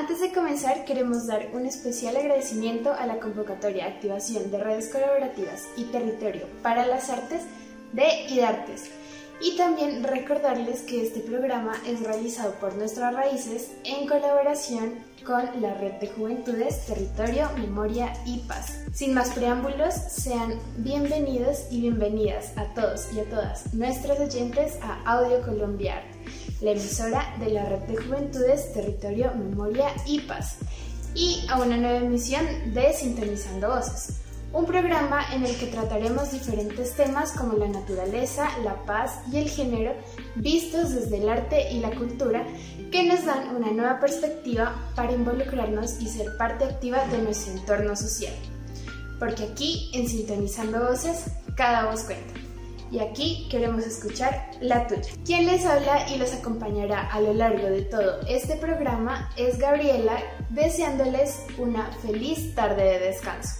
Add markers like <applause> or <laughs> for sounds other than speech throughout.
Antes de comenzar, queremos dar un especial agradecimiento a la convocatoria Activación de Redes Colaborativas y Territorio para las Artes de IDARTES. Y también recordarles que este programa es realizado por Nuestras Raíces en colaboración con la Red de Juventudes, Territorio, Memoria y Paz. Sin más preámbulos, sean bienvenidos y bienvenidas a todos y a todas nuestros oyentes a Audio Colombia la emisora de la Red de Juventudes, Territorio, Memoria y Paz, y a una nueva emisión de Sintonizando Voces, un programa en el que trataremos diferentes temas como la naturaleza, la paz y el género vistos desde el arte y la cultura que nos dan una nueva perspectiva para involucrarnos y ser parte activa de nuestro entorno social. Porque aquí, en Sintonizando Voces, cada voz cuenta y aquí queremos escuchar la tuya. Quien les habla y los acompañará a lo largo de todo este programa es Gabriela, deseándoles una feliz tarde de descanso.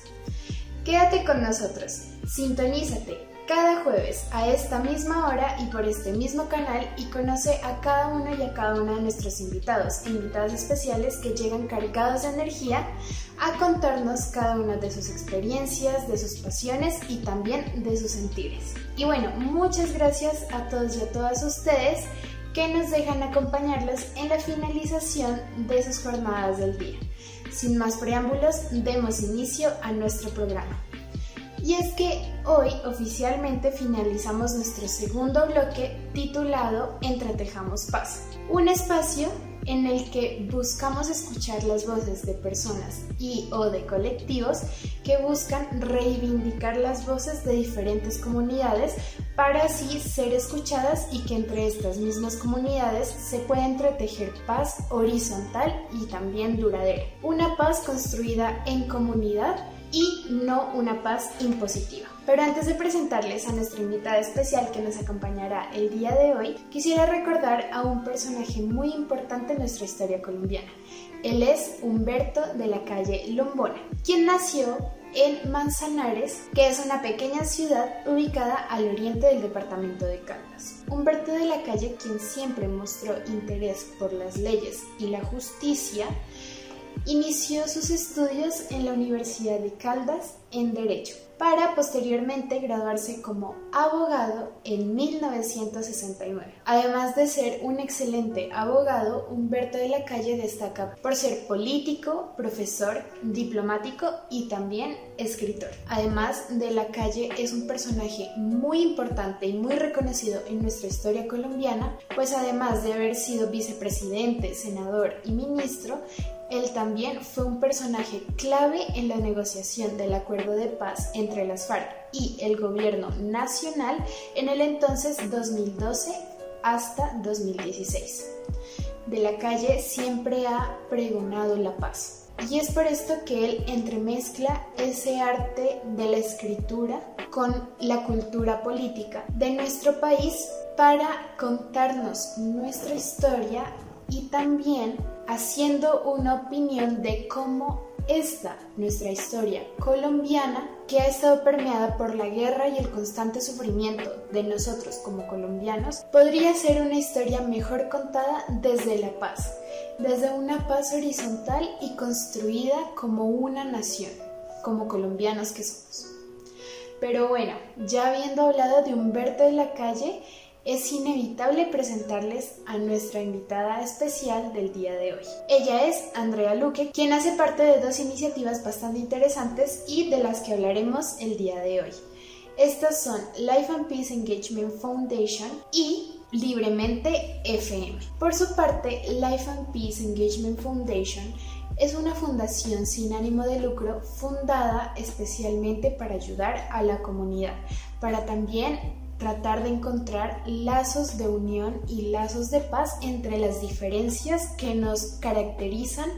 Quédate con nosotros, sintonízate cada jueves a esta misma hora y por este mismo canal y conoce a cada uno y a cada una de nuestros invitados e invitadas especiales que llegan cargados de energía a contarnos cada una de sus experiencias, de sus pasiones y también de sus sentires. Y bueno, muchas gracias a todos y a todas ustedes que nos dejan acompañarlos en la finalización de sus jornadas del día. Sin más preámbulos, demos inicio a nuestro programa. Y es que hoy oficialmente finalizamos nuestro segundo bloque titulado Entretejamos Paz, un espacio en el que buscamos escuchar las voces de personas y o de colectivos que buscan reivindicar las voces de diferentes comunidades para así ser escuchadas y que entre estas mismas comunidades se pueda entretejer paz horizontal y también duradera. Una paz construida en comunidad y no una paz impositiva. Pero antes de presentarles a nuestra invitada especial que nos acompañará el día de hoy, quisiera recordar a un personaje muy importante en nuestra historia colombiana. Él es Humberto de la calle Lombona, quien nació en Manzanares, que es una pequeña ciudad ubicada al oriente del departamento de Caldas. Humberto de la Calle, quien siempre mostró interés por las leyes y la justicia, Inició sus estudios en la Universidad de Caldas en Derecho, para posteriormente graduarse como abogado en 1969. Además de ser un excelente abogado, Humberto de la Calle destaca por ser político, profesor, diplomático y también escritor. Además de la Calle es un personaje muy importante y muy reconocido en nuestra historia colombiana, pues además de haber sido vicepresidente, senador y ministro, él también fue un personaje clave en la negociación del acuerdo de paz entre las FARC y el gobierno nacional en el entonces 2012 hasta 2016. De la calle siempre ha pregonado la paz. Y es por esto que él entremezcla ese arte de la escritura con la cultura política de nuestro país para contarnos nuestra historia y también haciendo una opinión de cómo esta, nuestra historia colombiana, que ha estado permeada por la guerra y el constante sufrimiento de nosotros como colombianos, podría ser una historia mejor contada desde la paz, desde una paz horizontal y construida como una nación, como colombianos que somos. Pero bueno, ya habiendo hablado de Humberto de la Calle, es inevitable presentarles a nuestra invitada especial del día de hoy. Ella es Andrea Luque, quien hace parte de dos iniciativas bastante interesantes y de las que hablaremos el día de hoy. Estas son Life and Peace Engagement Foundation y Libremente FM. Por su parte, Life and Peace Engagement Foundation es una fundación sin ánimo de lucro fundada especialmente para ayudar a la comunidad, para también tratar de encontrar lazos de unión y lazos de paz entre las diferencias que nos caracterizan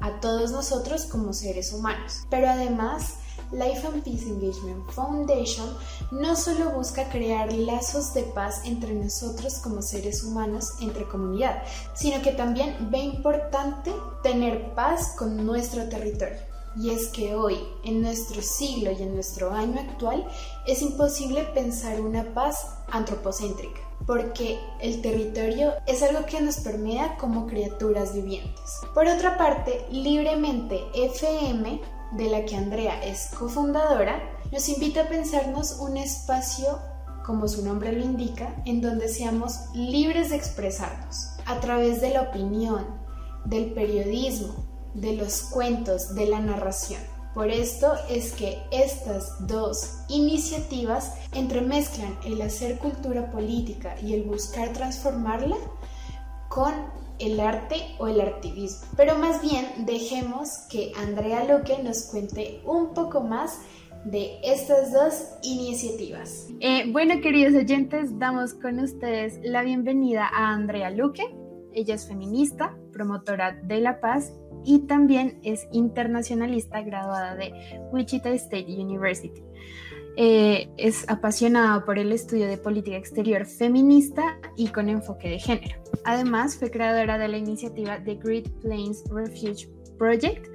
a todos nosotros como seres humanos. Pero además, Life and Peace Engagement Foundation no solo busca crear lazos de paz entre nosotros como seres humanos, entre comunidad, sino que también ve importante tener paz con nuestro territorio. Y es que hoy, en nuestro siglo y en nuestro año actual, es imposible pensar una paz antropocéntrica, porque el territorio es algo que nos permea como criaturas vivientes. Por otra parte, Libremente FM, de la que Andrea es cofundadora, nos invita a pensarnos un espacio, como su nombre lo indica, en donde seamos libres de expresarnos a través de la opinión, del periodismo, de los cuentos, de la narración. Por esto es que estas dos iniciativas entremezclan el hacer cultura política y el buscar transformarla con el arte o el activismo. Pero más bien dejemos que Andrea Luque nos cuente un poco más de estas dos iniciativas. Eh, bueno, queridos oyentes, damos con ustedes la bienvenida a Andrea Luque. Ella es feminista, promotora de la paz y también es internacionalista graduada de Wichita State University. Eh, es apasionada por el estudio de política exterior feminista y con enfoque de género. Además, fue creadora de la iniciativa The Great Plains Refuge Project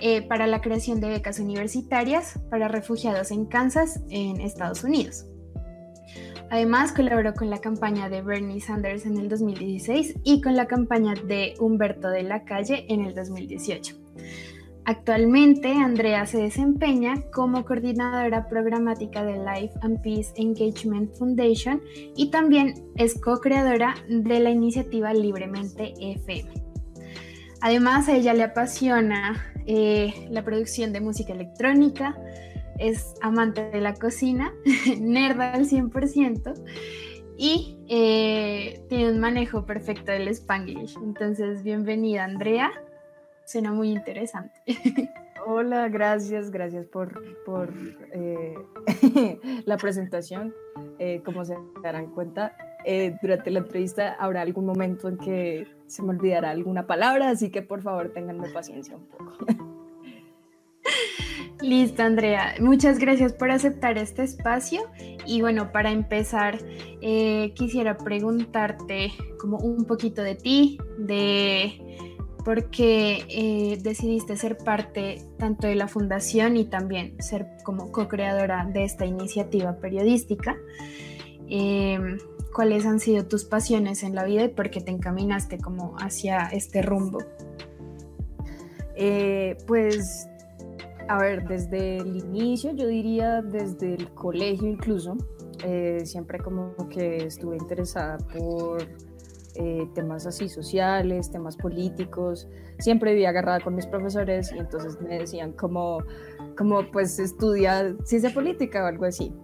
eh, para la creación de becas universitarias para refugiados en Kansas, en Estados Unidos. Además, colaboró con la campaña de Bernie Sanders en el 2016 y con la campaña de Humberto de la Calle en el 2018. Actualmente, Andrea se desempeña como coordinadora programática de Life and Peace Engagement Foundation y también es co-creadora de la iniciativa Libremente FM. Además, a ella le apasiona eh, la producción de música electrónica, es amante de la cocina, <laughs> nerda al 100% y eh, tiene un manejo perfecto del spanglish. Entonces, bienvenida Andrea, suena muy interesante. <laughs> Hola, gracias, gracias por, por eh, <laughs> la presentación. Eh, como se darán cuenta, durante la entrevista habrá algún momento en que se me olvidará alguna palabra, así que por favor tenganme paciencia un poco. Listo, Andrea. Muchas gracias por aceptar este espacio. Y bueno, para empezar, eh, quisiera preguntarte como un poquito de ti, de por qué eh, decidiste ser parte tanto de la fundación y también ser como co-creadora de esta iniciativa periodística. Em, ¿Cuáles han sido tus pasiones en la vida y por qué te encaminaste como hacia este rumbo? Eh, pues a ver, desde el inicio, yo diría desde el colegio incluso, eh, siempre como que estuve interesada por eh, temas así sociales, temas políticos, siempre vivía agarrada con mis profesores y entonces me decían como, como pues estudia ciencia política o algo así.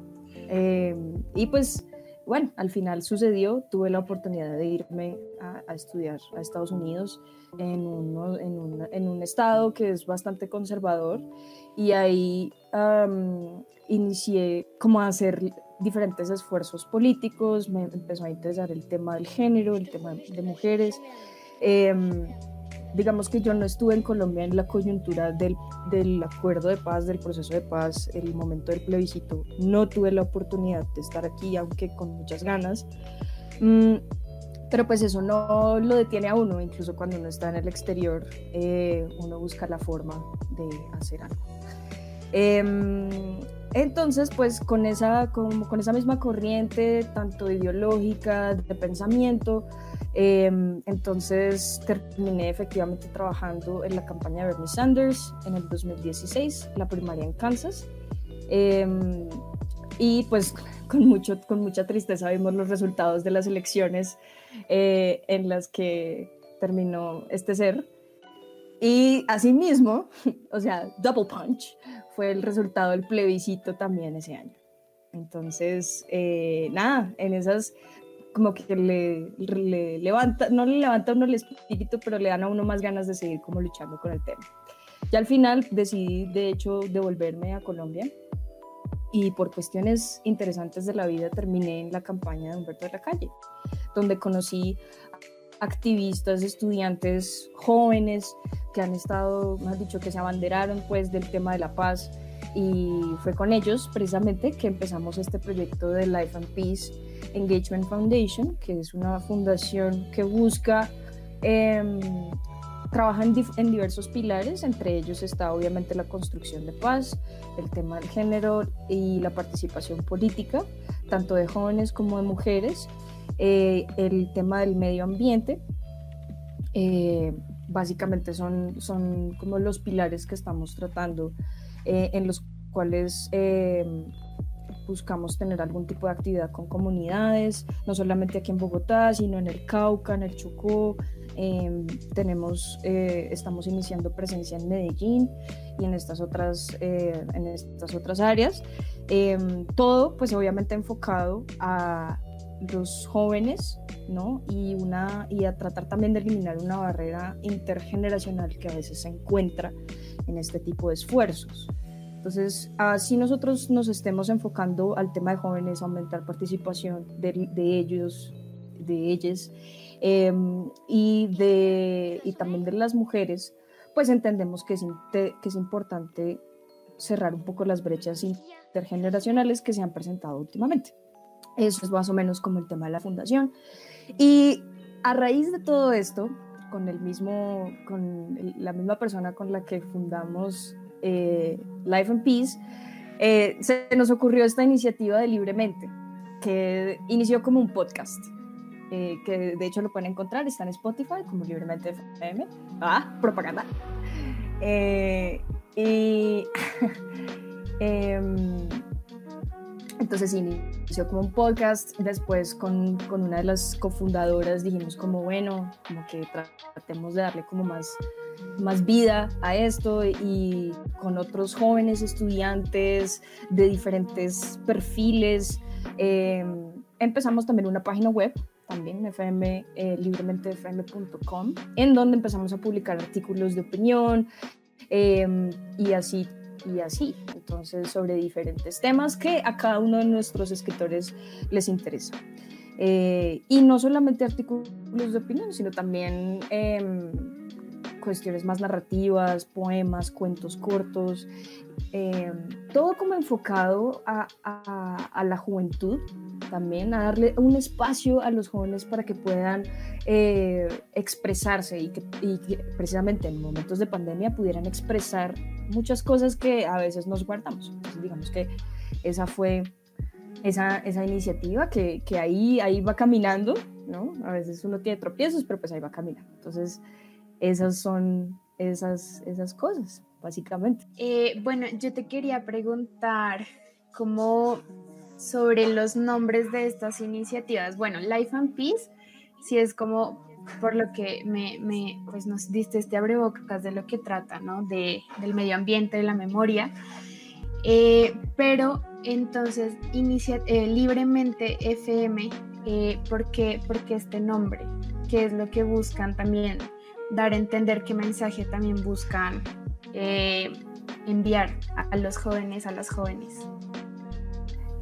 Em, y pues bueno, al final sucedió, tuve la oportunidad de irme a, estudiar a Estados Unidos en, en, un estado que es bastante conservador y ahí inicié como a hacer diferentes esfuerzos políticos, me empezó a interesar el tema del género, el tema de mujeres. Em, digamos que yo no estuve en Colombia en la coyuntura del, del, acuerdo de paz, del proceso de paz, el momento del plebiscito. No tuve la oportunidad de estar aquí, aunque con muchas ganas. Mm, pero pues eso no lo detiene a uno, incluso cuando uno está en el exterior, eh, uno busca la forma de hacer algo. Em, entonces, pues con esa, con, con esa misma corriente, tanto ideológica, de pensamiento, Em, entonces terminé efectivamente trabajando en la campaña de Bernie Sanders en el 2016, la primaria en Kansas. Em, y pues con, mucho, con mucha tristeza vimos los resultados de las elecciones eh, en las que terminó este ser. Y asimismo, <laughs> o sea, double punch, fue el resultado del plebiscito también ese año. Entonces, eh, nada, en esas como que le, le, levanta, no le levanta a uno el espíritu, pero le dan a uno más ganas de seguir como luchando con el tema. Y al final decidí, de hecho, devolverme a Colombia y por cuestiones interesantes de la vida terminé en la campaña de Humberto de la Calle, donde conocí activistas, estudiantes jóvenes que han estado, han dicho que se abanderaron pues del tema de la paz. Y fue con ellos precisamente que empezamos este proyecto de Life and Peace Engagement Foundation, que es una fundación que busca eh, trabaja en, diversos pilares, entre ellos está obviamente la construcción de paz, el tema del género y la participación política, tanto de jóvenes como de mujeres, eh, el tema del medio ambiente. Eh, básicamente son, son como los pilares que estamos tratando, eh, en los cuales buscamos tener algún tipo de actividad con comunidades, no solamente aquí en Bogotá, sino en el Cauca, en el Chocó, Em, tenemos, estamos iniciando presencia en Medellín y en estas otras, en estas otras áreas. Em, todo, pues obviamente enfocado a los jóvenes, ¿no? Y, una, y a tratar también de eliminar una barrera intergeneracional que a veces se encuentra en este tipo de esfuerzos. Entonces, así nosotros nos estemos enfocando al tema de jóvenes, aumentar participación de, ellos, de ellas, Em, y, de, y también de las mujeres, pues entendemos que es, que es importante cerrar un poco las brechas intergeneracionales que se han presentado últimamente. Eso es más o menos como el tema de la fundación. Y a raíz de todo esto, con, el mismo, con la misma persona con la que fundamos eh, Life and Peace, eh, se nos ocurrió esta iniciativa de Libremente, que inició como un podcast. Eh, que de hecho lo pueden encontrar, está en Spotify como Libremente FM. Ah, propaganda. Y <laughs> em, entonces inició como un podcast, después con, con, una de las cofundadoras dijimos como bueno, como que tratemos de darle como más, más vida a esto y con otros jóvenes estudiantes de diferentes perfiles. Em, empezamos también una página web también, fm, eh, librementefm.com, en donde empezamos a publicar artículos de opinión em, y así y así, entonces sobre diferentes temas que a cada uno de nuestros escritores les interesa. Eh, y no solamente artículos de opinión, sino también em, cuestiones más narrativas, poemas, cuentos cortos, em, todo como enfocado a, a, la juventud también, a darle un espacio a los jóvenes para que puedan eh, expresarse y que, precisamente en momentos de pandemia pudieran expresar muchas cosas que a veces nos guardamos. Entonces, digamos que esa fue esa, esa iniciativa que, que, ahí, ahí va caminando, ¿no? A veces uno tiene tropiezos, pero pues ahí va caminando. Entonces, esas son esas, esas cosas, básicamente. Eh, bueno, yo te quería preguntar cómo sobre los nombres de estas iniciativas. Bueno, Life and Peace, si es como por lo que me, me, pues nos diste este abrebocas de lo que trata, ¿no? De, del medio ambiente, de la memoria. Eh, pero entonces, inicia, eh, libremente FM, eh, ¿por, qué, ¿por qué este nombre? ¿Qué es lo que buscan también? Dar a entender qué mensaje también buscan enviar a los jóvenes, a las jóvenes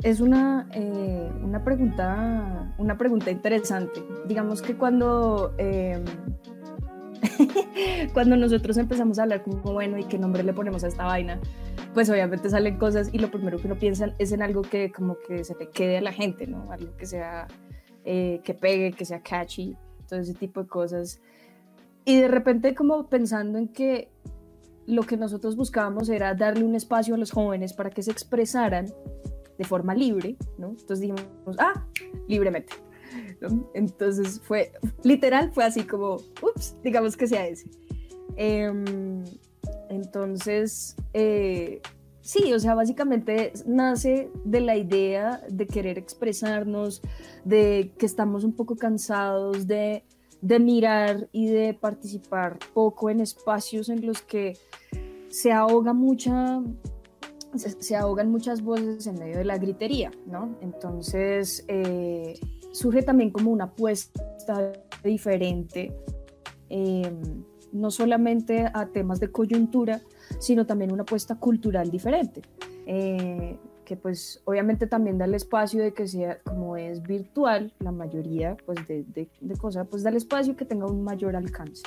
es una, eh, una, pregunta, una pregunta interesante. Digamos que cuando, em, <laughs> cuando nosotros empezamos a hablar como, bueno, ¿y qué nombre le ponemos a esta vaina? Pues obviamente salen cosas y lo primero que uno piensa es en algo que como que se le quede a la gente, ¿no? Algo que sea, eh, que pegue, que sea catchy, todo ese tipo de cosas. Y de repente como pensando en que lo que nosotros buscábamos era darle un espacio a los jóvenes para que se expresaran de forma libre, ¿no? Entonces dijimos, ah, libremente. Entonces fue, literal, fue así como, ups, digamos que sea ese. Em, entonces, eh, sí, o sea, básicamente nace de la idea de querer expresarnos, de que estamos un poco cansados de, de mirar y de participar poco en espacios en los que se ahoga mucha se, ahogan muchas voces en medio de la gritería, ¿no? Entonces eh, surge también como una apuesta diferente, em, no solamente a temas de coyuntura, sino también una apuesta cultural diferente. Eh, que pues obviamente también da el espacio de que sea, como es virtual, la mayoría pues de, de, cosas, pues da el espacio que tenga un mayor alcance.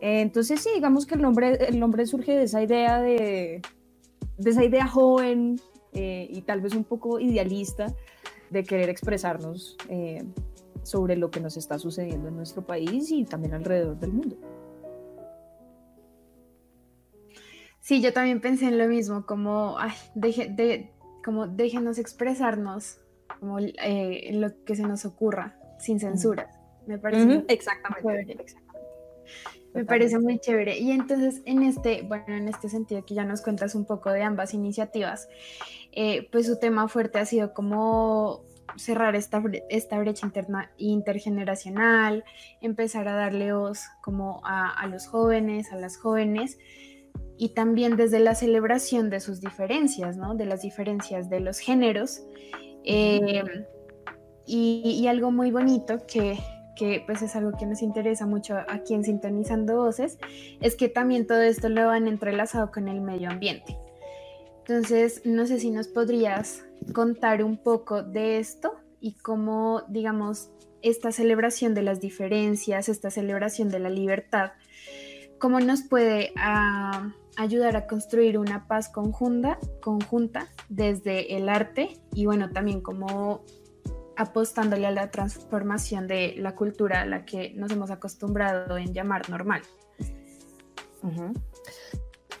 entonces sí, digamos que el nombre, el nombre surge de esa idea de, de esa idea joven eh, y tal vez un poco idealista de querer expresarnos eh, sobre lo que nos está sucediendo en nuestro país y también alrededor del mundo. Sí, yo también pensé en lo mismo, como, ay, de, como déjenos expresarnos como eh, lo que se nos ocurra, sin censura. Me parece exactamente, Me parece muy chévere. Y entonces, en este, bueno, en este sentido que ya nos cuentas un poco de ambas iniciativas, eh, pues su tema fuerte ha sido como cerrar esta, esta brecha interna, intergeneracional, empezar a darle voz como a, a los jóvenes, a las jóvenes, y también desde la celebración de sus diferencias, ¿no? De las diferencias de los géneros. Eh, y, algo muy bonito que, que, pues es algo que nos interesa mucho aquí en Sintonizando Voces, es que también todo esto lo van entrelazado con el medio ambiente. Entonces, no sé si nos podrías contar un poco de esto y cómo, digamos, esta celebración de las diferencias, esta celebración de la libertad, cómo nos puede ah, ayudar a construir una paz conjunta, conjunta desde el arte y bueno, también como apostándole a la transformación de la cultura a la que nos hemos acostumbrado en llamar normal.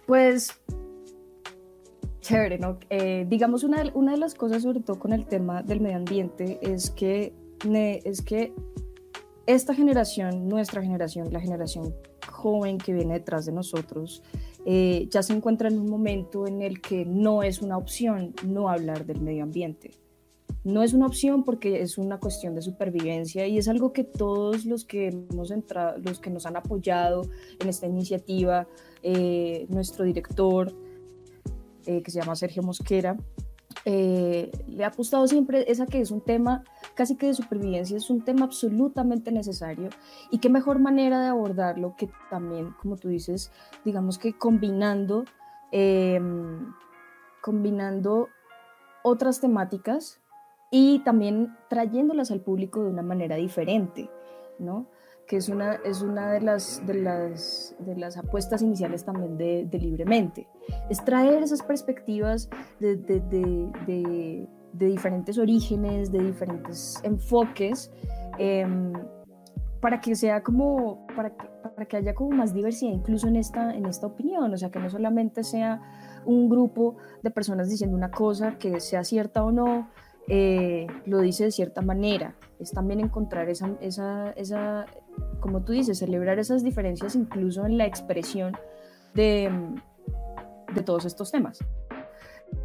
Pues chévere, ¿no? Eh, digamos, una, una, de las cosas, sobre todo con el tema del medio ambiente, es que, es que esta generación, nuestra generación, la generación joven que viene detrás de nosotros, eh, ya se encuentra en un momento en el que no es una opción no hablar del medio ambiente. No es una opción porque es una cuestión de supervivencia y es algo que todos los que hemos entrado, los que nos han apoyado en esta iniciativa, eh, nuestro director, eh, que se llama Sergio Mosquera, le ha apostado siempre esa que es un tema casi que de supervivencia, es un tema absolutamente necesario y qué mejor manera de abordarlo que también, como tú dices, digamos que combinando, em, combinando otras temáticas y también trayéndolas al público de una manera diferente, ¿no? Que es una, es una de, las, de, las, de las apuestas iniciales también de, de Libremente. Es traer esas perspectivas de, de, de diferentes orígenes, de diferentes enfoques, em, para que sea como, para para que haya como más diversidad incluso en esta, en esta opinión, o sea, que no solamente sea un grupo de personas diciendo una cosa que sea cierta o no, eh, lo dice de cierta manera, es también encontrar esa, esa, como tú dices, celebrar esas diferencias incluso en la expresión de, de todos estos temas.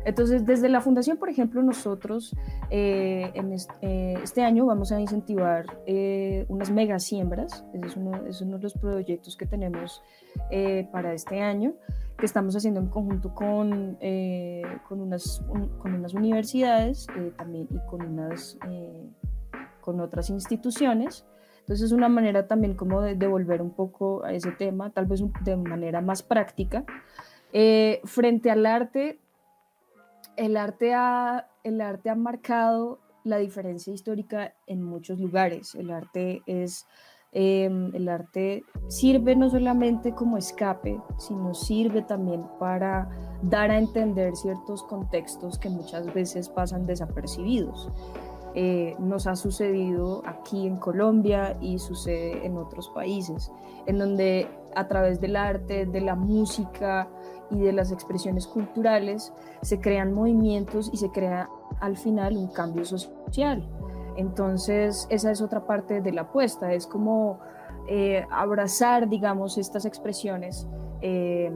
Entonces, desde la fundación, por ejemplo, nosotros eh, en eh, este, año vamos a incentivar eh, unas mega siembras. Ese es uno, es uno, de los proyectos que tenemos para este año, que estamos haciendo en conjunto con, con, unas, con unas universidades también y con, unas, con otras instituciones. Entonces es una manera también como de devolver un poco a ese tema, tal vez de manera más práctica. frente al arte, el arte ha, el arte ha marcado la diferencia histórica en muchos lugares. El arte es em, el arte sirve no solamente como escape, sino sirve también para dar a entender ciertos contextos que muchas veces pasan desapercibidos. Eh, nos ha sucedido aquí en Colombia y sucede en otros países, en donde a través del arte, de la música, y de las expresiones culturales se crean movimientos y se crea al final un cambio social. Entonces, esa es otra parte de la apuesta, es como eh, abrazar, digamos, estas expresiones eh,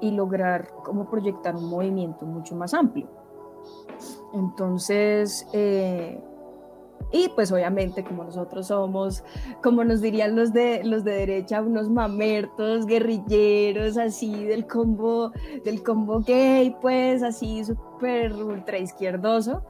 y lograr como proyectar un movimiento mucho más amplio. Entonces, eh, y pues obviamente como nosotros somos, como nos dirían los de, los de derecha, unos mamertos, guerrilleros, así del combo, del combo gay, pues así súper ultra izquierdoso.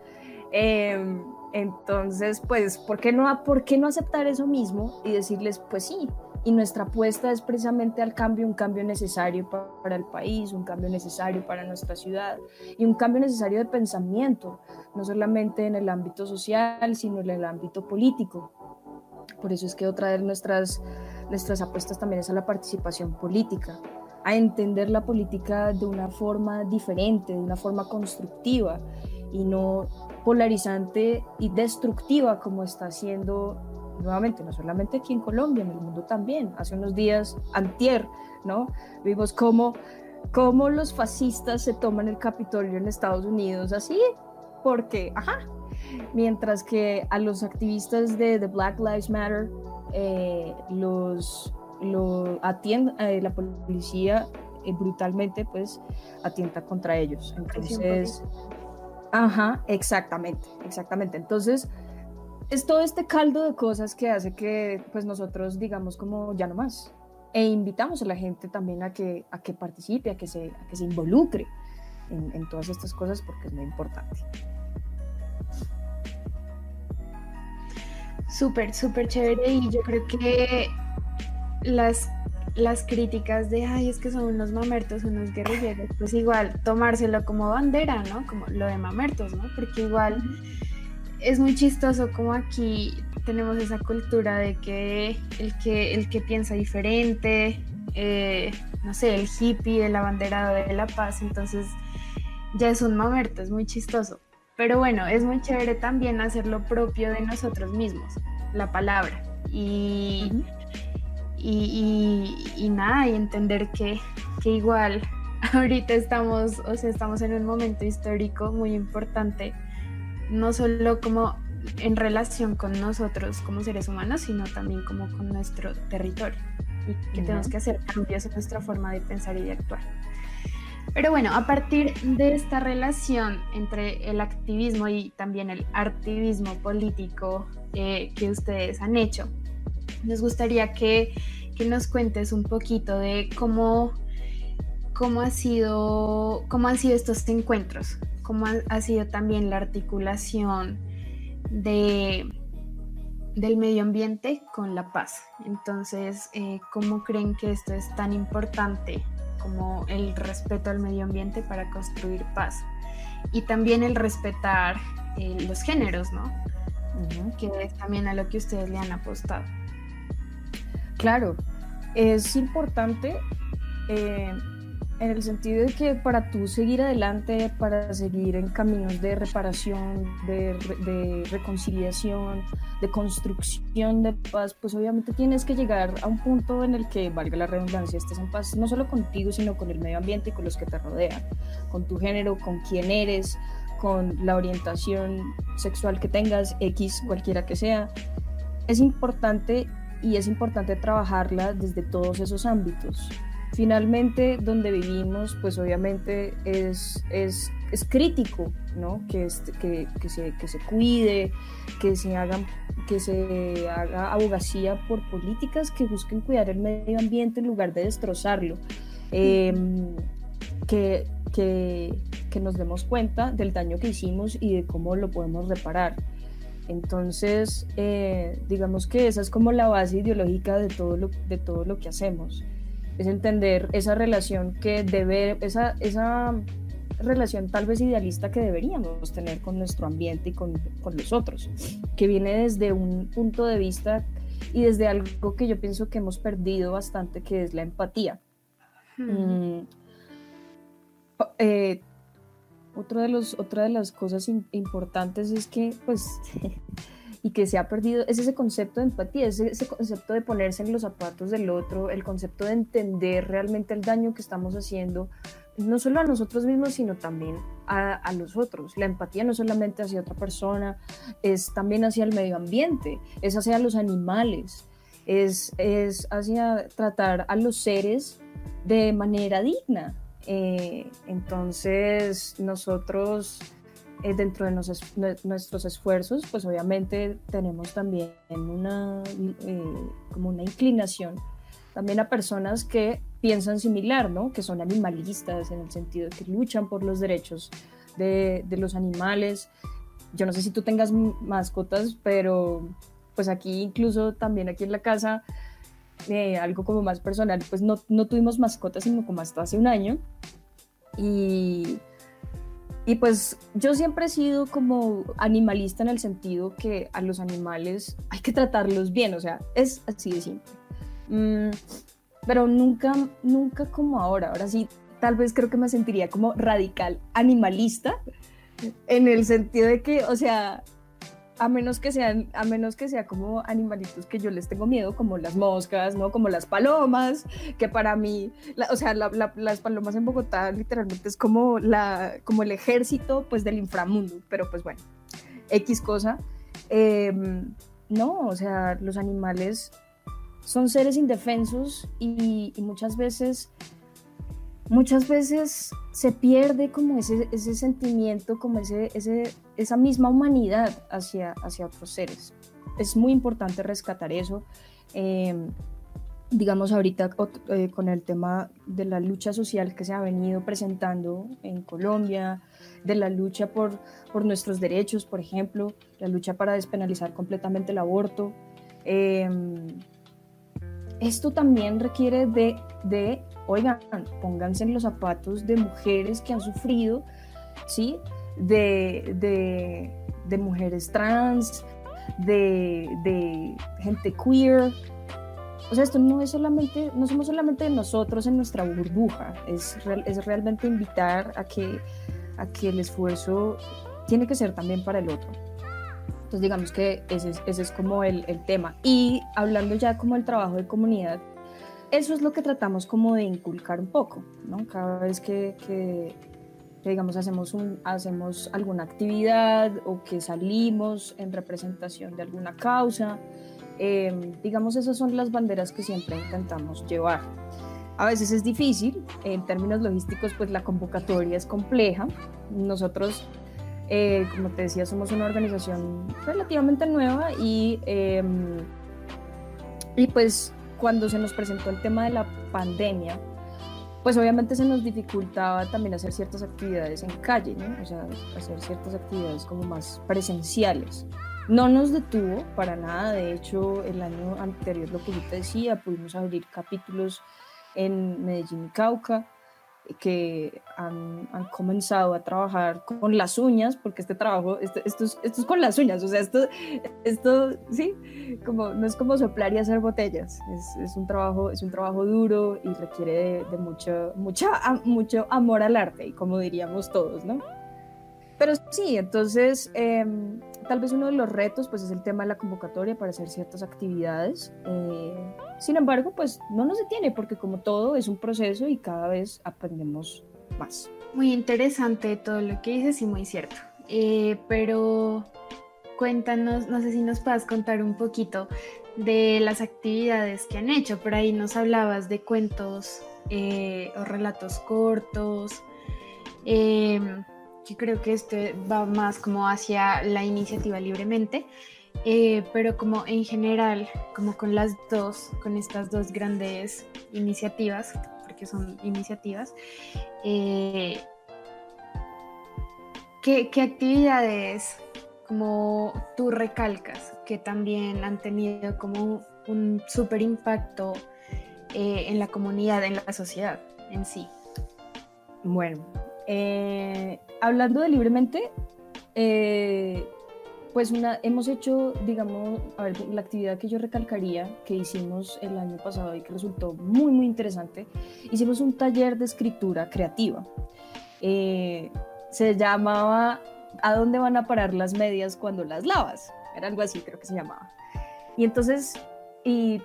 Em, entonces, pues, ¿por qué, no, ¿por qué no aceptar eso mismo y decirles, pues sí, y nuestra apuesta es precisamente al cambio, un cambio necesario para el país, un cambio necesario para nuestra ciudad y un cambio necesario de pensamiento, no solamente en el ámbito social, sino en el ámbito político. Por eso es que otra de nuestras, nuestras apuestas también es a la participación política, a entender la política de una forma diferente, de una forma constructiva y no polarizante y destructiva como está haciendo nuevamente, no solamente aquí en Colombia, en el mundo también. Hace unos días, antier, ¿no? Vimos cómo, cómo los fascistas se toman el Capitolio en Estados Unidos así, porque, ajá, mientras que a los activistas de The Black Lives Matter eh, los, lo atiende, eh, la policía eh, brutalmente pues atienta contra ellos. Entonces, ajá, exactamente, exactamente. Entonces, es todo este caldo de cosas que hace que pues nosotros digamos como ya no más. E invitamos a la gente también a que, a que participe, a que se, a que se involucre en, en todas estas cosas porque es muy importante. Súper, súper chévere y yo creo que las, las críticas de, ay, es que son unos mamertos, unos guerrilleros, pues igual tomárselo como bandera, ¿no? Como lo de mamertos, ¿no? Porque igual es muy chistoso como aquí tenemos esa cultura de que el que, el que piensa diferente, eh, no sé, el hippie, el abanderado de la paz, entonces ya es un mamerto, es muy chistoso. Pero bueno, es muy chévere también hacer lo propio de nosotros mismos, la palabra. Y, y, y, nada, y entender que, que igual <laughs> ahorita estamos, o sea, estamos en un momento histórico muy importante no solo como en relación con nosotros como seres humanos, sino también como con nuestro territorio y que tenemos que hacer cambios en nuestra forma de pensar y de actuar. Pero bueno, a partir de esta relación entre el activismo y también el activismo político eh, que ustedes han hecho, nos gustaría que, que, nos cuentes un poquito de cómo, cómo, ha sido, cómo han sido estos encuentros, cómo ha, sido también la articulación de, del medio ambiente con la paz. Entonces, eh, ¿cómo creen que esto es tan importante como el respeto al medio ambiente para construir paz? Y también el respetar eh, los géneros, ¿no? Que es también a lo que ustedes le han apostado. Claro, es importante eh, en el sentido de que para tú seguir adelante, para seguir en caminos de reparación, de, reconciliación, de construcción de paz, pues obviamente tienes que llegar a un punto en el que, valga la redundancia, estés en paz no solo contigo, sino con el medio ambiente y con los que te rodean, con tu género, con quién eres, con la orientación sexual que tengas, X, cualquiera que sea. Es importante y es importante trabajarla desde todos esos ámbitos Finalmente, donde vivimos, pues obviamente es, es, es crítico, ¿no? Que, que, que, se, que se cuide, que se, hagan, que se haga abogacía por políticas que busquen cuidar el medio ambiente en lugar de destrozarlo. Em, que, que, que, nos demos cuenta del daño que hicimos y de cómo lo podemos reparar. Entonces, eh, digamos que esa es como la base ideológica de todo lo, de todo lo que hacemos es entender esa relación que debe, esa, esa relación tal vez idealista que deberíamos tener con nuestro ambiente y con, con los otros, que viene desde un punto de vista y desde algo que yo pienso que hemos perdido bastante, que es la empatía. Mm, eh, otro de los, otra de las cosas importantes es que, pues, y que se ha perdido es ese concepto de empatía, ese, ese, concepto de ponerse en los zapatos del otro, el concepto de entender realmente el daño que estamos haciendo, no solo a nosotros mismos, sino también a, a los otros. La empatía no solamente hacia otra persona, es también hacia el medio ambiente, es hacia los animales, es, es hacia tratar a los seres de manera digna. Eh, entonces, nosotros eh, dentro de nuestros esfuerzos, pues obviamente tenemos también una, eh, como una inclinación también a personas que piensan similar, ¿no? Que son animalistas en el sentido de que luchan por los derechos de, de los animales. Yo no sé si tú tengas mascotas, pero pues aquí incluso también aquí en la casa eh, algo como más personal, pues no, no tuvimos mascotas sino como hasta hace un año. Y, y pues yo siempre he sido como animalista en el sentido que a los animales hay que tratarlos bien, o sea, es así de simple. Mm, pero nunca, nunca como ahora. Ahora sí, tal vez creo que me sentiría como radical animalista, en el sentido de que, o sea, a menos que sean, a menos que sea como animalitos que yo les tengo miedo, como las moscas, ¿no? Como las palomas, que para mí, o sea, las palomas en Bogotá literalmente es como, la, como el ejército, pues, del inframundo, pero pues bueno, X cosa. Em, no, o sea, los animales son seres indefensos y, muchas veces muchas veces se pierde como ese, ese sentimiento, como ese, ese, esa misma humanidad hacia, hacia otros seres. Es muy importante rescatar eso. Em, digamos ahorita eh, con el tema de la lucha social que se ha venido presentando en Colombia, de la lucha por, por nuestros derechos, por ejemplo, la lucha para despenalizar completamente el aborto. Em, esto también requiere de, de, oigan, pónganse en los zapatos de mujeres que han sufrido, ¿sí? De, de, de mujeres trans, de, de, gente queer. O sea, esto no es solamente, no somos solamente nosotros en nuestra burbuja, es, es realmente invitar a que, a que el esfuerzo tiene que ser también para el otro. Entonces digamos que ese es, ese es como el, el, tema. Y hablando ya como el trabajo de comunidad, eso es lo que tratamos como de inculcar un poco, ¿no? Cada vez que, que, digamos hacemos, hacemos alguna actividad o que salimos en representación de alguna causa, eh, digamos esas son las banderas que siempre intentamos llevar. A veces es difícil, en términos logísticos pues la convocatoria es compleja. Nosotros eh, como te decía, somos una organización relativamente nueva y, em, y pues cuando se nos presentó el tema de la pandemia, pues obviamente se nos dificultaba también hacer ciertas actividades en calle, ¿no? O sea, hacer ciertas actividades como más presenciales. No nos detuvo para nada, de hecho el año anterior, lo que yo te decía, pudimos abrir capítulos en Medellín y Cauca, que han, han, comenzado a trabajar con las uñas, porque este trabajo, esto, esto, es, esto, es, con las uñas, o sea, esto, esto, sí, como, no es como soplar y hacer botellas, es, es un, trabajo, es un trabajo duro y requiere de, de mucho, mucha, mucho amor al arte, y como diríamos todos, ¿no? Pero sí, entonces, eh, tal vez uno de los retos pues es el tema de la convocatoria para hacer ciertas actividades. Eh, sin embargo, pues no nos detiene porque como todo es un proceso y cada vez aprendemos más. Muy interesante todo lo que dices y muy cierto. Eh, pero cuéntanos, no sé si nos puedas contar un poquito de las actividades que han hecho. Por ahí nos hablabas de cuentos eh, o relatos cortos. Eh, creo que este va más como hacia la iniciativa libremente, eh, pero como en general, como con las dos, con estas dos grandes iniciativas, porque son iniciativas, eh, ¿qué, ¿qué, actividades como tú recalcas que también han tenido como un súper impacto eh, en la comunidad, en la sociedad en sí? Bueno, hablando de libremente, pues una, hemos hecho, digamos, a ver, la actividad que yo recalcaría que hicimos el año pasado y que resultó muy, muy interesante, hicimos un taller de escritura creativa. Eh, se llamaba ¿A dónde van a parar las medias cuando las lavas? Era algo así, creo que se llamaba. Y entonces, y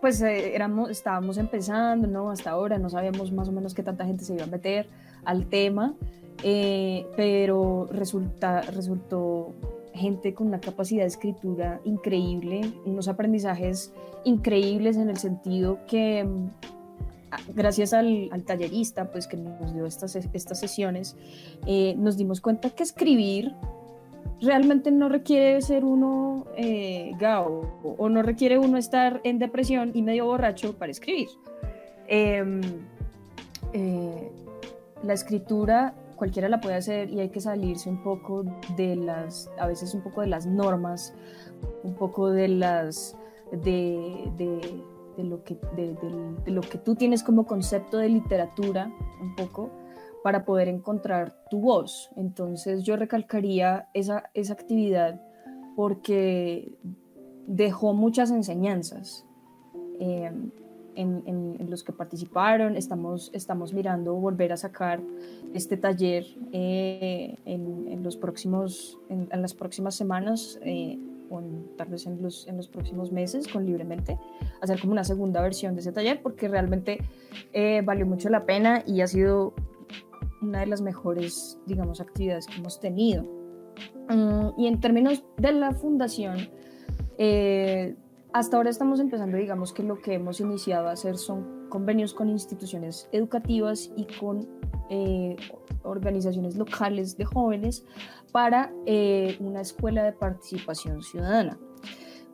pues éramos, estábamos empezando, ¿no? Hasta ahora no sabíamos más o menos qué tanta gente se iba a meter al tema, eh, pero resulta, resultó gente con una capacidad de escritura increíble, unos aprendizajes increíbles en el sentido que mm, gracias al, tallerista pues que nos dio estas, estas sesiones, eh, nos dimos cuenta que escribir realmente no requiere ser uno eh, gao o no requiere uno estar en depresión y medio borracho para escribir. Em, eh, la escritura cualquiera la puede hacer y hay que salirse un poco de las, a veces un poco de las normas, un poco de las, de, lo que, de, lo que tú tienes como concepto de literatura, un poco, para poder encontrar tu voz. Entonces yo recalcaría esa, esa actividad porque dejó muchas enseñanzas. Eh, en, los que participaron. Estamos, estamos mirando volver a sacar este taller eh, en, los próximos, en, las próximas semanas. Eh, o tal vez en los, en los próximos meses con Libremente, hacer como una segunda versión de ese taller porque realmente eh, valió mucho la pena y ha sido una de las mejores, digamos, actividades que hemos tenido. Mm, y en términos de la fundación, eh, hasta ahora estamos empezando, digamos que lo que hemos iniciado a hacer son convenios con instituciones educativas y con eh, organizaciones locales de jóvenes para eh, una escuela de participación ciudadana.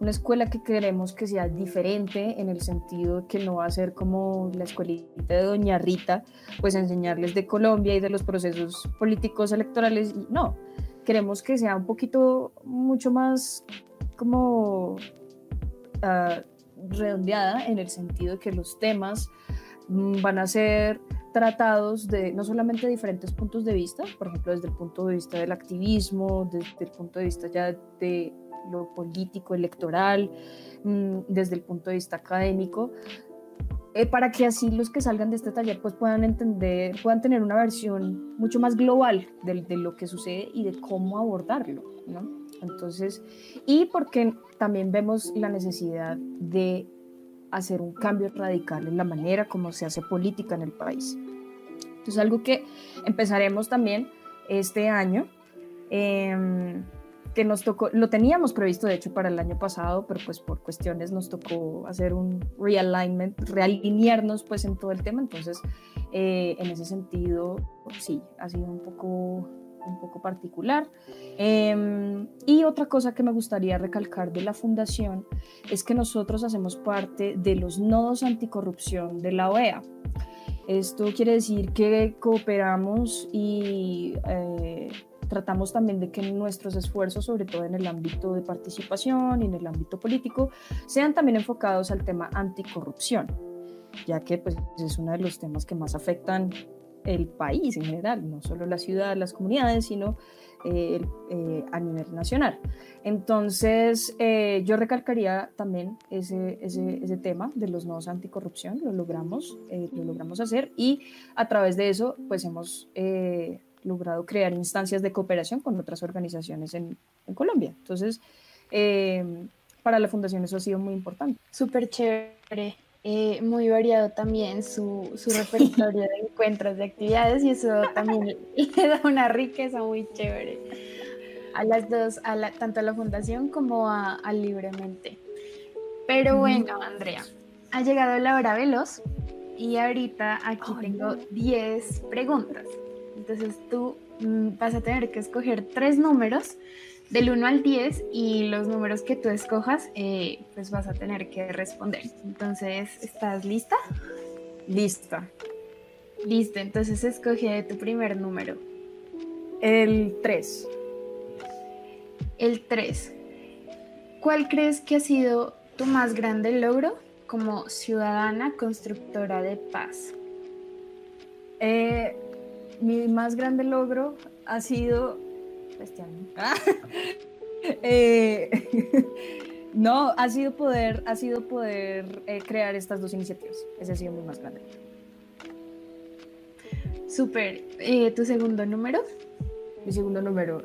Una escuela que queremos que sea diferente en el sentido que no va a ser como la escuelita de Doña Rita, pues enseñarles de Colombia y de los procesos políticos electorales. No, queremos que sea un poquito mucho más como uh, redondeada en el sentido de que los temas mm, van a ser tratados de no solamente diferentes puntos de vista, por ejemplo, desde el punto de vista del activismo, desde el punto de vista ya de lo político, electoral, mm, desde el punto de vista académico, eh, para que así los que salgan de este taller pues puedan entender, puedan tener una versión mucho más global de, de lo que sucede y de cómo abordarlo, ¿no? Entonces, y porque también vemos la necesidad de hacer un cambio radical en la manera como se hace política en el país. Entonces, algo que empezaremos también este año, em, que nos tocó, lo teníamos previsto de hecho para el año pasado, pero pues por cuestiones nos tocó hacer un realignment, realinearnos pues en todo el tema, entonces eh, en ese sentido sí, ha sido un poco un poco particular. Em, y otra cosa que me gustaría recalcar de la fundación es que nosotros hacemos parte de los nodos anticorrupción de la OEA. Esto quiere decir que cooperamos y eh, tratamos también de que nuestros esfuerzos, sobre todo en el ámbito de participación y en el ámbito político, sean también enfocados al tema anticorrupción, ya que pues, es uno de los temas que más afectan el país en general, no solo la ciudad, las comunidades, sino eh, eh, a nivel nacional. Entonces, eh, yo recalcaría también ese, ese, ese, tema de los nodos anticorrupción, lo logramos, lo logramos hacer y a través de eso, pues hemos logrado crear instancias de cooperación con otras organizaciones en, en Colombia. Entonces, para la fundación eso ha sido muy importante. Súper chévere. Eh, muy variado también su, su repertorio de encuentros, de actividades y eso también <laughs> le da una riqueza muy chévere a las dos, a la, tanto a la fundación como a, Libremente. Pero bueno, Andrea, ha llegado la hora veloz y ahorita aquí tengo 10 preguntas. Entonces tú mm, vas a tener que escoger tres números del 1 al 10 y los números que tú escojas, eh, pues vas a tener que responder. Entonces, ¿estás lista? Lista. Listo, entonces escoge tu primer número. El 3. El 3. ¿Cuál crees que ha sido tu más grande logro como ciudadana constructora de paz? Eh, mi más grande logro ha sido este <laughs> <laughs> no, ha sido poder, ha sido poder eh, crear estas dos iniciativas. Ese ha sido mi más grande. Súper. Eh, ¿Tu segundo número? Mi segundo número,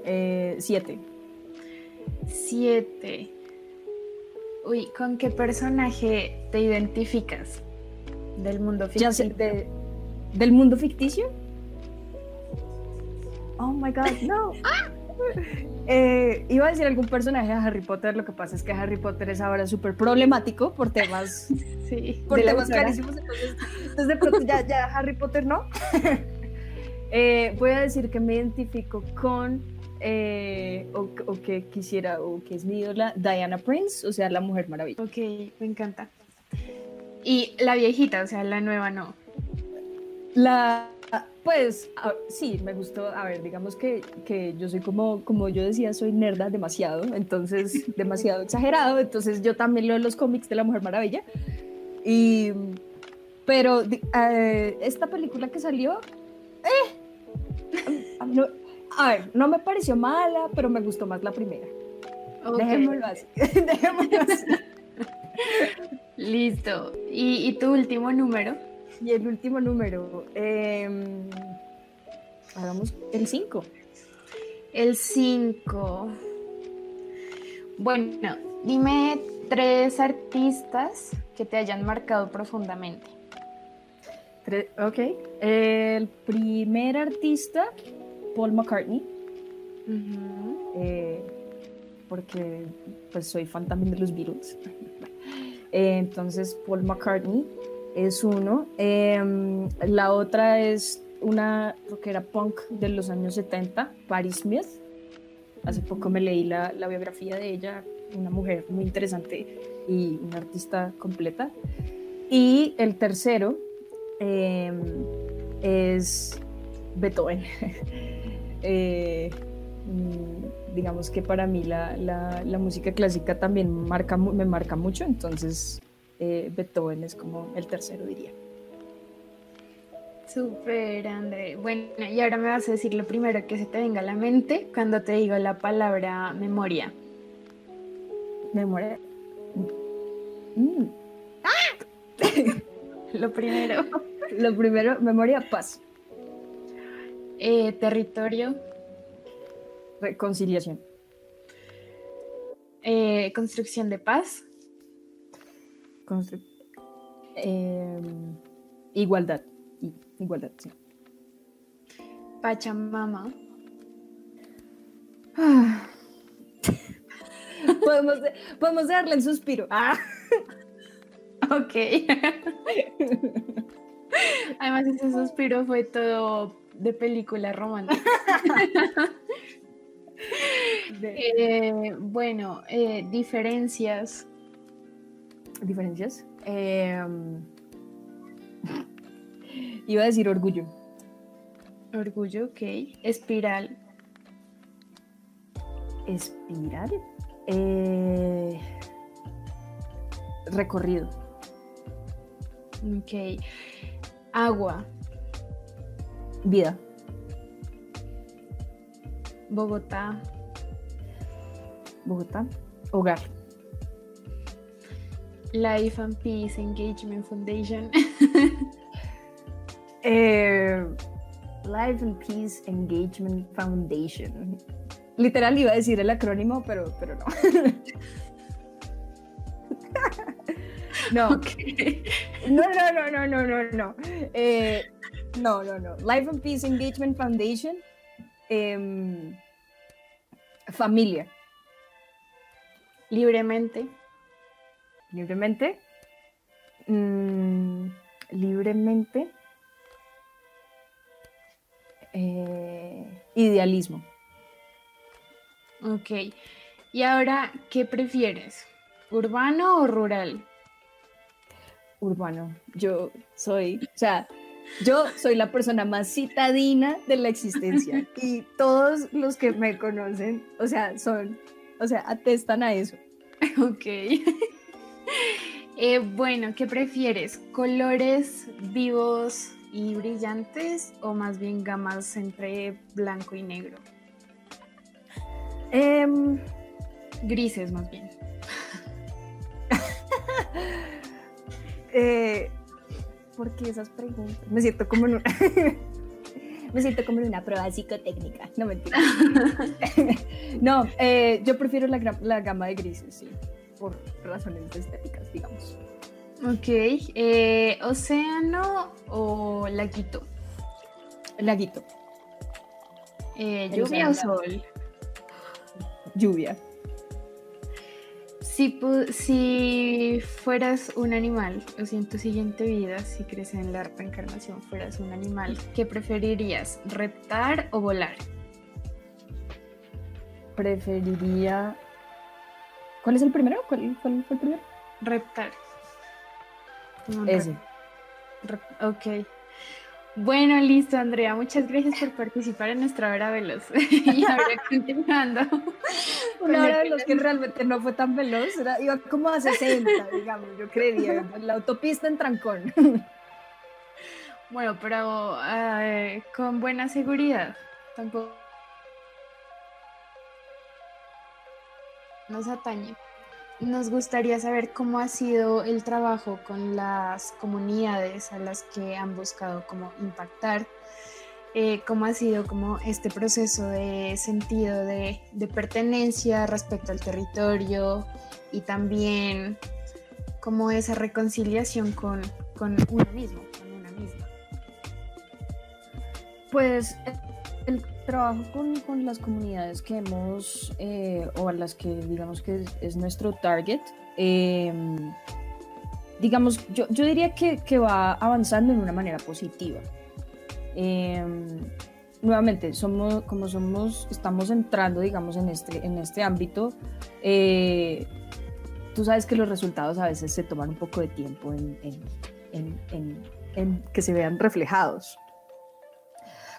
siete. Siete. Uy, ¿con qué personaje te identificas del mundo ficticio? ¿Del mundo ficticio? Oh my god, no. <laughs> Eh, iba a decir algún personaje de Harry Potter, lo que pasa es que Harry Potter es ahora súper problemático por temas, <laughs> sí, por temas carísimos, entonces, de pronto ya, ya Harry Potter no. <laughs> Eh, voy a decir que me identifico con, eh, o, que quisiera, o que es mi ídola, Diana Prince, o sea, la Mujer Maravilla. Ok, me encanta. Y la viejita, o sea, la nueva no. La pues sí, me gustó. A ver, digamos que, que, yo soy como, como yo decía, soy nerda demasiado, entonces <laughs> demasiado exagerado. Entonces yo también leo los cómics de la Mujer Maravilla. Y, pero eh, esta película que salió, eh, no, a ver, no me pareció mala, pero me gustó más la primera. Dejémoslo así. <laughs> Dejémoslo así. <laughs> Listo. ¿Y, tu último número? Y el último número. Em, hagamos el 5. El 5. Bueno, dime tres artistas que te hayan marcado profundamente. ok. El primer artista, Paul McCartney. Eh, porque pues soy fan también de los Beatles. Eh, <laughs> entonces, Paul McCartney es uno. Em, la otra es una rockera punk de los años 70, Paris Smith. Hace poco me leí la, la biografía de ella, una mujer muy interesante y una artista completa. Y el tercero em, es Beethoven. <laughs> eh, mm, digamos que para mí la, la, la música clásica también marca, me marca mucho, entonces eh, Beethoven es como el tercero, diría. Súper, André. Bueno, y ahora me vas a decir lo primero que se te venga a la mente cuando te digo la palabra memoria. Memoria. Mm. ¡Ah! <laughs> lo primero. <laughs> Lo primero, memoria, paz. Eh, territorio. Reconciliación. Eh, construcción de paz. Em, igualdad. Igualdad, sí. Pachamama. <laughs> podemos, podemos darle el suspiro. Ah. ok. Además, ese suspiro fue todo de película romántica. <laughs> Eh, bueno, eh, diferencias. ¿Diferencias? Em, <laughs> iba a decir orgullo. Orgullo, ok. Espiral. Espiral. Eh, recorrido. Ok. Agua. Vida. Bogotá. Bogotá. Hogar. Life and Peace Engagement Foundation. <laughs> eh, Life and Peace Engagement Foundation. Literal iba a decir el acrónimo, pero, pero no. <laughs> no. no. No, no, no, no, no, no. Eh, no, no, no. Life and Peace Engagement Foundation. Em, familia. Libremente. Libremente. Mm, libremente. Eh, idealismo. Ok. Y ahora, ¿qué prefieres? ¿Urbano o rural? Urbano. Yo soy, o sea, yo soy la persona más citadina de la existencia <laughs> y todos los que me conocen, o sea, son, o sea, atestan a eso. Ok. <laughs> Eh, bueno, ¿qué prefieres? ¿Colores vivos y brillantes o más bien gamas entre blanco y negro? Em, grises más bien. <laughs> eh, ¿Por qué esas preguntas? Me siento como en una, <laughs> me siento como en una prueba psicotécnica. No mentira. <laughs> no, eh, yo prefiero la, la, gama de grises, sí, por razones estéticas, digamos. Ok, eh, ¿océano o laguito? Laguito. Eh, ¿Lluvia o sol? Lluvia. Si, si fueras un animal, o si en tu siguiente vida, si crees en la reencarnación, fueras un animal, ¿qué preferirías? ¿Reptar o volar? Preferiría. ¿Cuál es el primero? ¿Cuál, fue el primero? Reptar. Ese. ok. Bueno, listo, Andrea. Muchas gracias por participar en nuestra hora veloz. <laughs> y ahora <laughs> continuando. Una hora veloz que realmente no fue tan veloz, era, iba como a 60, <laughs> digamos, yo creía. La autopista en trancón. bueno, pero eh, con buena seguridad. Tampoco nos atañe. Nos gustaría saber cómo ha sido el trabajo con las comunidades a las que han buscado como impactar, eh, cómo ha sido como este proceso de sentido de, pertenencia respecto al territorio y también como esa reconciliación con, con uno mismo, con una misma. Pues trabajo con, con, las comunidades que hemos, eh, o a las que digamos que es, nuestro target, em, digamos, yo, yo diría que, que, va avanzando en una manera positiva. Em, nuevamente, somos, como somos, estamos entrando, digamos, en este, en este ámbito, eh, tú sabes que los resultados a veces se toman un poco de tiempo en, en, en, en que se vean reflejados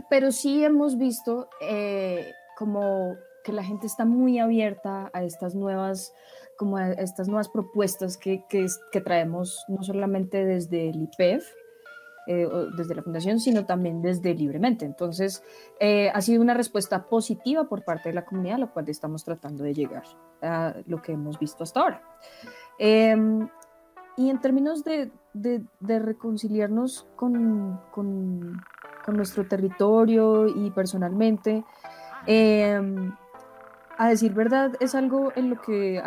pero sí hemos visto eh, como que la gente está muy abierta a estas nuevas como a estas nuevas propuestas que, que, traemos no solamente desde el IPEF, eh, desde la fundación, sino también desde libremente. Entonces, eh, ha sido una respuesta positiva por parte de la comunidad, a la cual estamos tratando de llegar a lo que hemos visto hasta ahora. Em, y en términos de, de, de reconciliarnos con, con, con nuestro territorio y personalmente. Em, a decir verdad, es algo en lo que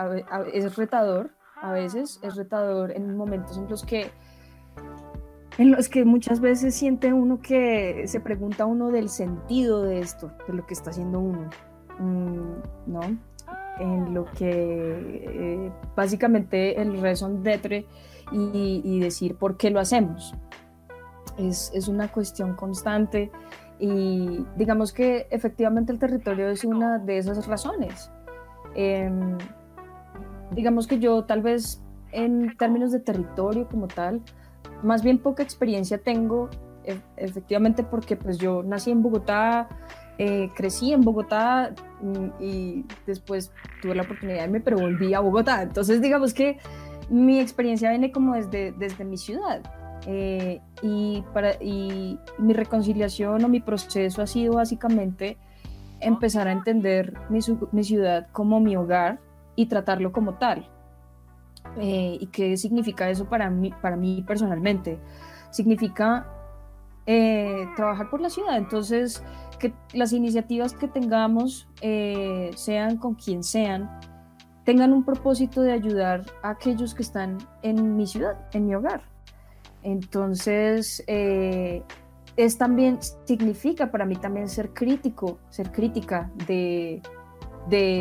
es retador, a veces es retador en momentos en los que en los que muchas veces siente uno que se pregunta uno del sentido de esto, de lo que está haciendo uno, mm, ¿no? En lo que eh, básicamente el raison d'être y, y decir por qué lo hacemos es, una cuestión constante y digamos que efectivamente el territorio es una de esas razones. Em, digamos que yo tal vez en términos de territorio como tal, más bien poca experiencia tengo, e, efectivamente porque pues yo nací en Bogotá, eh, crecí en Bogotá mm, y después tuve la oportunidad de irme, pero volví a Bogotá. Entonces digamos que mi experiencia viene como desde, desde mi ciudad. Eh, y, para, y mi reconciliación o mi proceso ha sido básicamente empezar a entender mi, mi ciudad como mi hogar y tratarlo como tal. Eh, ¿Y qué significa eso para mí, para mí personalmente? Significa eh, trabajar por la ciudad. Entonces, que las iniciativas que tengamos, sean con quien sean, tengan un propósito de ayudar a aquellos que están en mi ciudad, en mi hogar. Entonces, eh, es también, significa para mí también ser crítico, ser crítica de,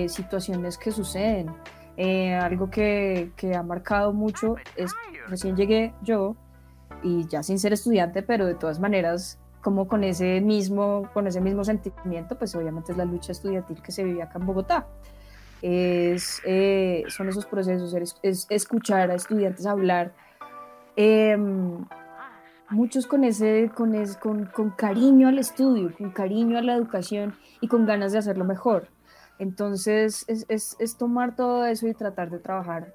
situaciones que suceden. Eh, algo que, ha marcado mucho es, recién llegué yo, y ya sin ser estudiante, pero de todas maneras, como con ese mismo, con ese mismo sentimiento, pues obviamente es la lucha estudiantil que se vive acá en Bogotá. Es, eh, son esos procesos, es escuchar a estudiantes hablar Em, muchos con, ese, con, con, cariño al estudio, con cariño a la educación y con ganas de hacerlo mejor. Entonces es, tomar todo eso y tratar de trabajar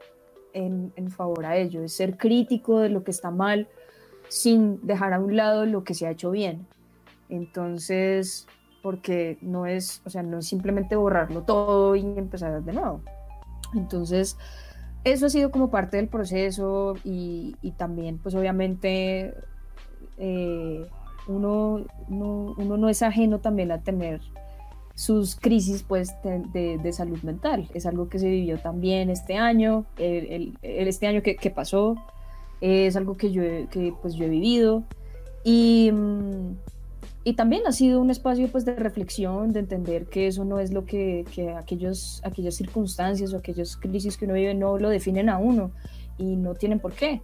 en, favor a ello, es ser crítico de lo que está mal sin dejar a un lado lo que se ha hecho bien. Entonces, porque no es, o sea, no es simplemente borrarlo todo y empezar de nuevo. Entonces, eso ha sido como parte del proceso y, también pues obviamente eh, uno, no es ajeno también a tener sus crisis pues de, salud mental. Es algo que se vivió también este año, el, este año que, pasó, es algo que yo, que, pues, yo he vivido y, mm, y también ha sido un espacio pues de reflexión, de entender que eso no es lo que, que aquellos, aquellas circunstancias o aquellas crisis que uno vive no lo definen a uno y no tienen por qué.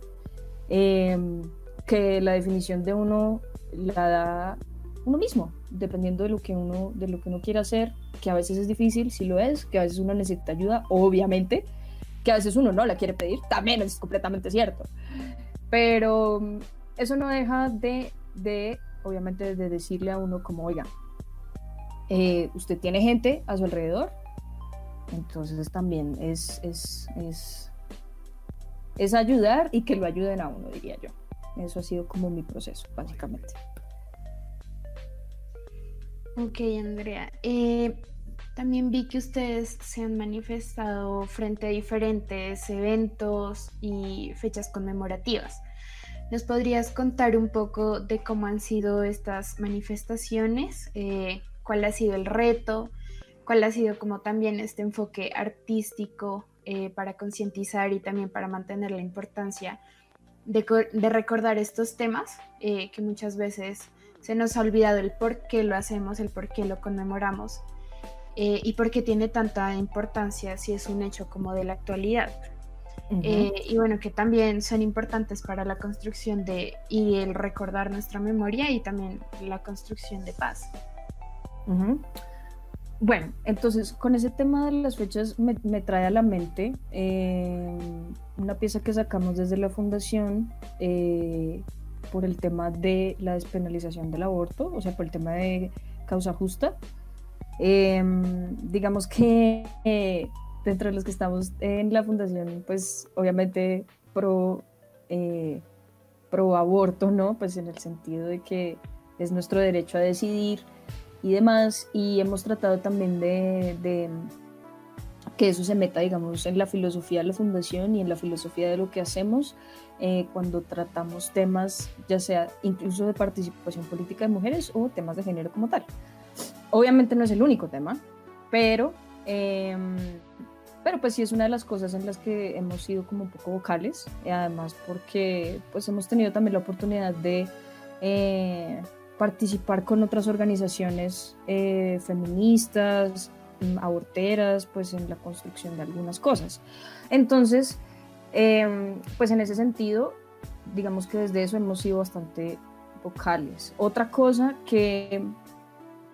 Em, que la definición de uno la da uno mismo, dependiendo de lo que uno, de lo que uno quiera hacer, que a veces es difícil, si lo es, que a veces uno necesita ayuda, obviamente, que a veces uno no la quiere pedir, también es completamente cierto. Pero eso no deja de, de obviamente de decirle a uno como, oiga, eh, usted tiene gente a su alrededor, entonces también es, es, es, es ayudar y que lo ayuden a uno, diría yo. Eso ha sido como mi proceso, básicamente. Ok, Andrea. Eh, también vi que ustedes se han manifestado frente a diferentes eventos y fechas conmemorativas. ¿Nos podrías contar un poco de cómo han sido estas manifestaciones? Eh, ¿Cuál ha sido el reto? ¿Cuál ha sido como también este enfoque artístico eh, para concientizar y también para mantener la importancia de, recordar estos temas que muchas veces se nos ha olvidado el por qué lo hacemos, el por qué lo conmemoramos eh, y por qué tiene tanta importancia si es un hecho como de la actualidad. Eh, y bueno, que también son importantes para la construcción de y el recordar nuestra memoria y también la construcción de paz. Bueno, entonces con ese tema de las fechas me, trae a la mente eh, una pieza que sacamos desde la fundación por el tema de la despenalización del aborto, o sea, por el tema de causa justa. Em, digamos que eh, dentro de los que estamos en la fundación, pues obviamente pro, eh, pro aborto, ¿no? Pues en el sentido de que es nuestro derecho a decidir y demás, y hemos tratado también de, que eso se meta, digamos, en la filosofía de la fundación y en la filosofía de lo que hacemos eh, cuando tratamos temas, ya sea incluso de participación política de mujeres o temas de género como tal. Obviamente no es el único tema, pero, em, pero pues sí es una de las cosas en las que hemos sido como un poco vocales, y además porque pues hemos tenido también la oportunidad de eh, participar con otras organizaciones eh, feministas, mm, aborteras, pues en la construcción de algunas cosas. Entonces, Em, pues en ese sentido, digamos que desde eso hemos sido bastante vocales. Otra cosa que,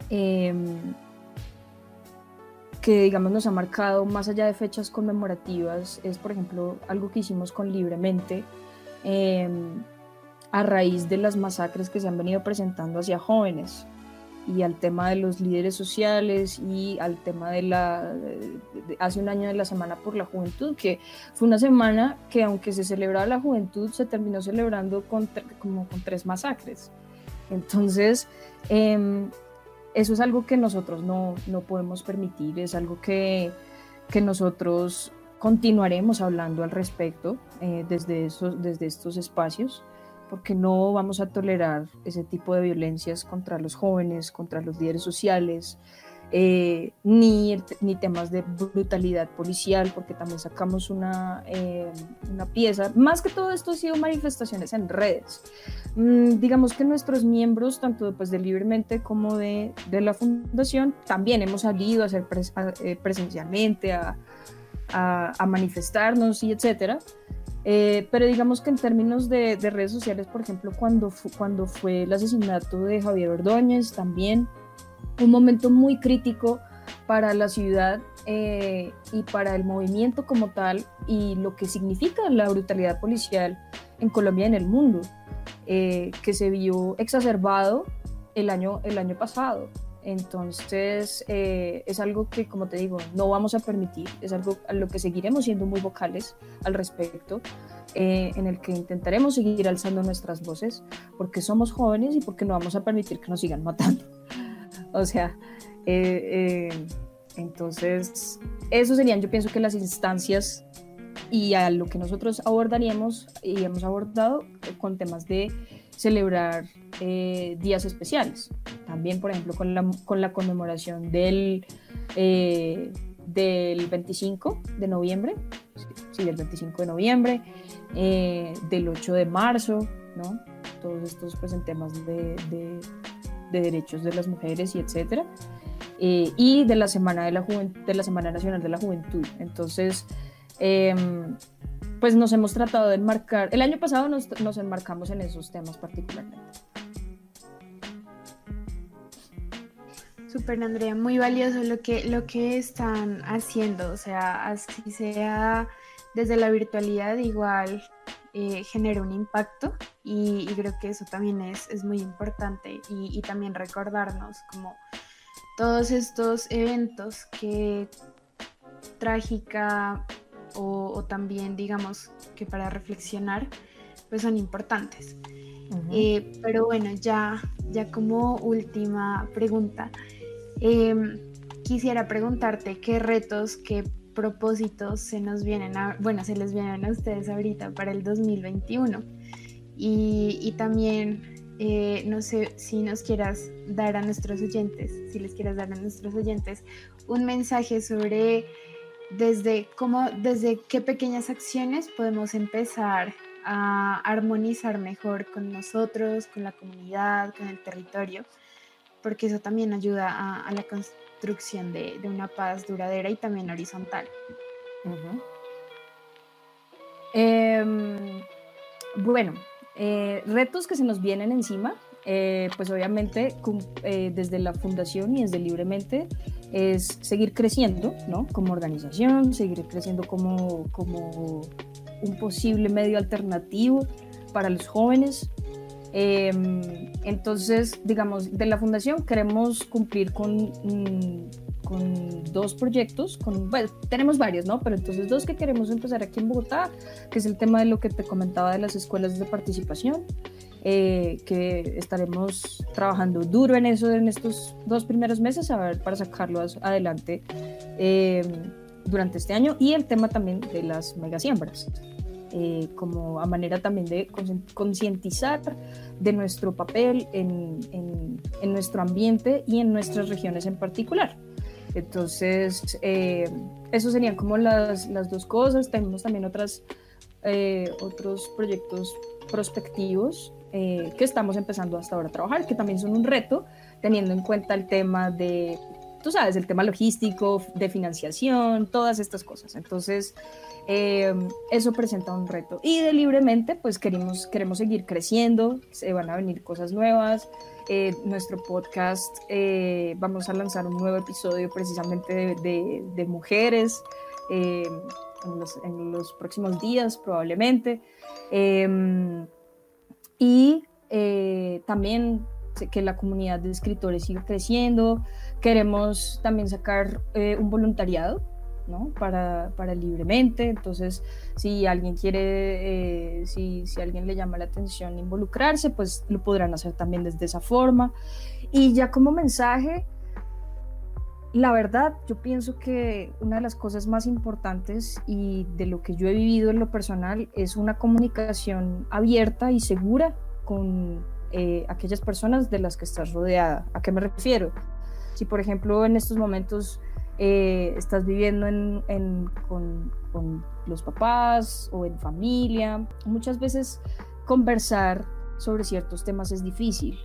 em, que digamos nos ha marcado más allá de fechas conmemorativas es, por ejemplo, algo que hicimos con Libremente em, a raíz de las masacres que se han venido presentando hacia jóvenes y al tema de los líderes sociales y al tema de la, hace un año de la Semana por la Juventud, que fue una semana que aunque se celebraba la juventud, se terminó celebrando con, como con tres masacres. Entonces, em, eso es algo que nosotros no, no podemos permitir, es algo que, que nosotros continuaremos hablando al respecto eh, desde, esos, desde estos espacios porque no vamos a tolerar ese tipo de violencias contra los jóvenes, contra los líderes sociales, eh, ni, ni temas de brutalidad policial, porque también sacamos una, eh, una pieza. Más que todo esto ha sido manifestaciones en redes. Mm, digamos que nuestros miembros, tanto pues, de Libremente como de, de la Fundación, también hemos salido a hacer eh, presencialmente, a, a, a manifestarnos y etcétera. Eh, pero digamos que en términos de, redes sociales, por ejemplo, cuando, cuando fue el asesinato de Javier Ordóñez, también un momento muy crítico para la ciudad eh, y para el movimiento como tal y lo que significa la brutalidad policial en Colombia y en el mundo, eh, que se vio exacerbado el año, el año pasado. Entonces, eh, es algo que, como te digo, no vamos a permitir, es algo a lo que seguiremos siendo muy vocales al respecto, eh, en el que intentaremos seguir alzando nuestras voces, porque somos jóvenes y porque no vamos a permitir que nos sigan matando. O sea, eh, entonces, eso serían, yo pienso que las instancias y a lo que nosotros abordaríamos y hemos abordado con temas de celebrar eh, días especiales. También, por ejemplo, con la, con la conmemoración del, eh, del 25 de noviembre, sí, del 25 de noviembre, eh, del 8 de marzo, ¿no? Todos estos pues en temas de, de derechos de las mujeres y etcétera. y de la Semana, de la, de la Semana Nacional de la Juventud. Entonces, em, pues nos hemos tratado de enmarcar, el año pasado nos, nos enmarcamos en esos temas particularmente. Super Andrea, muy valioso lo que, lo que están haciendo, o sea, así sea desde la virtualidad, igual eh, genera un impacto y, creo que eso también es, es muy importante y, también recordarnos como todos estos eventos que trágica o, también digamos que para reflexionar pues son importantes. Eh, pero bueno, ya, ya como última pregunta, em, quisiera preguntarte qué retos, qué propósitos se nos vienen a, bueno, se les vienen a ustedes ahorita para el 2021. Y, también, eh, no sé si nos quieras dar a nuestros oyentes, si les quieras dar a nuestros oyentes un mensaje sobre desde cómo, desde qué pequeñas acciones podemos empezar a armonizar mejor con nosotros, con la comunidad, con el territorio, porque eso también ayuda a, la construcción de, una paz duradera y también horizontal. Em, bueno, eh, retos que se nos vienen encima, eh, pues obviamente eh, desde la fundación y desde Libremente es seguir creciendo, ¿no? Como organización, seguir creciendo como, como un posible medio alternativo para los jóvenes. Em, entonces, digamos, de la fundación queremos cumplir con, mm, con dos proyectos, con, bueno, tenemos varios, ¿no? Pero entonces dos que queremos empezar aquí en Bogotá, que es el tema de lo que te comentaba de las escuelas de participación, eh, que estaremos trabajando duro en eso en estos dos primeros meses a ver, para sacarlo adelante em, durante este año, y el tema también de las megasiembras. Eh, como a manera también de concientizar de nuestro papel en, en, nuestro ambiente y en nuestras regiones en particular. Entonces, eh, eso serían como las, las, dos cosas. Tenemos también otras, eh, otros proyectos prospectivos eh, que estamos empezando hasta ahora a trabajar, que también son un reto, teniendo en cuenta el tema de, tú sabes, el tema logístico, de financiación, todas estas cosas. Entonces, Em, eso presenta un reto. Y de libremente, pues queremos, queremos seguir creciendo, se van a venir cosas nuevas. Eh, nuestro podcast, eh, vamos a lanzar un nuevo episodio precisamente de, mujeres em, en los, en, los, próximos días probablemente. Em, y eh, también que la comunidad de escritores siga creciendo. Queremos también sacar un voluntariado ¿no? Para, para libremente. Entonces, si alguien quiere, eh, si, si alguien le llama la atención involucrarse, pues lo podrán hacer también desde esa forma. Y ya como mensaje, la verdad, yo pienso que una de las cosas más importantes y de lo que yo he vivido en lo personal es una comunicación abierta y segura con eh, aquellas personas de las que estás rodeada. ¿A qué me refiero? Si, por ejemplo, en estos momentos eh, estás viviendo con, los papás o en familia. Muchas veces conversar sobre ciertos temas es difícil,